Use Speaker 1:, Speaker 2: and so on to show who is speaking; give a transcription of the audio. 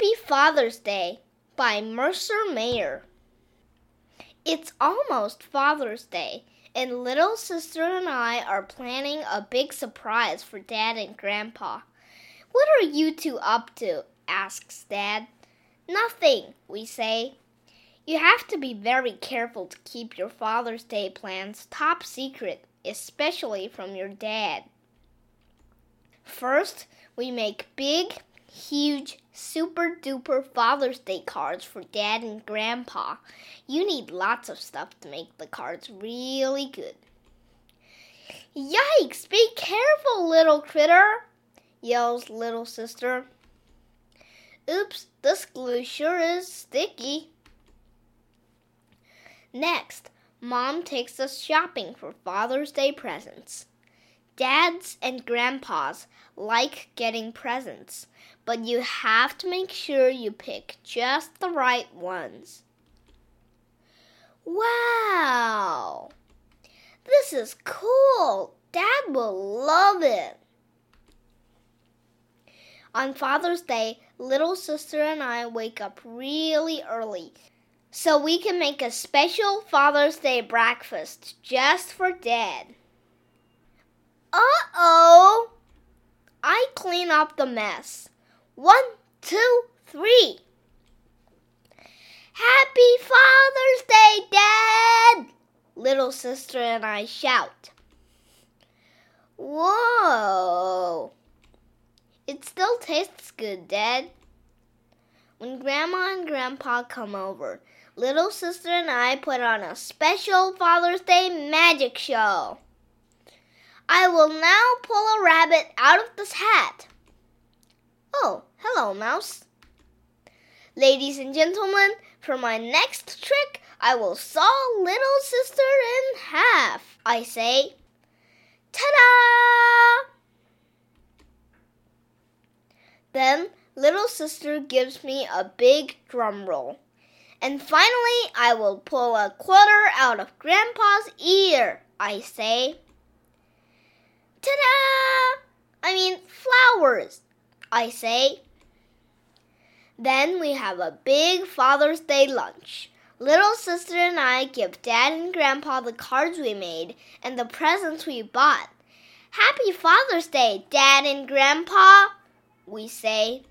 Speaker 1: Happy Father's Day by Mercer Mayer. It's almost Father's Day, and little sister and I are planning a big surprise for Dad and Grandpa. What are you two up to? asks Dad. Nothing, we say. You have to be very careful to keep your Father's Day plans top secret, especially from your dad. First, we make big, huge, super duper Father's Day cards for Dad and Grandpa. You need lots of stuff to make the cards really good. Yikes! Be careful, little critter! yells little sister. Oops, this glue sure is sticky. Next, Mom takes us shopping for Father's Day presents. Dads and grandpas like getting presents, but you have to make sure you pick just the right ones. Wow! This is cool! Dad will love it! On Father's Day, little sister and I wake up really early so we can make a special Father's Day breakfast just for Dad. Uh oh! I clean up the mess. One, two, three. Happy Father's Day, Dad! Little sister and I shout. Whoa! It still tastes good, Dad. When Grandma and Grandpa come over, little sister and I put on a special Father's Day magic show. I will now pull a rabbit out of this hat. Oh, hello, mouse. Ladies and gentlemen, for my next trick, I will saw little sister in half. I say, ta da! Then little sister gives me a big drum roll. And finally, I will pull a quarter out of Grandpa's ear. I say, Ta da! I mean, flowers, I say. Then we have a big Father's Day lunch. Little sister and I give Dad and Grandpa the cards we made and the presents we bought. Happy Father's Day, Dad and Grandpa, we say.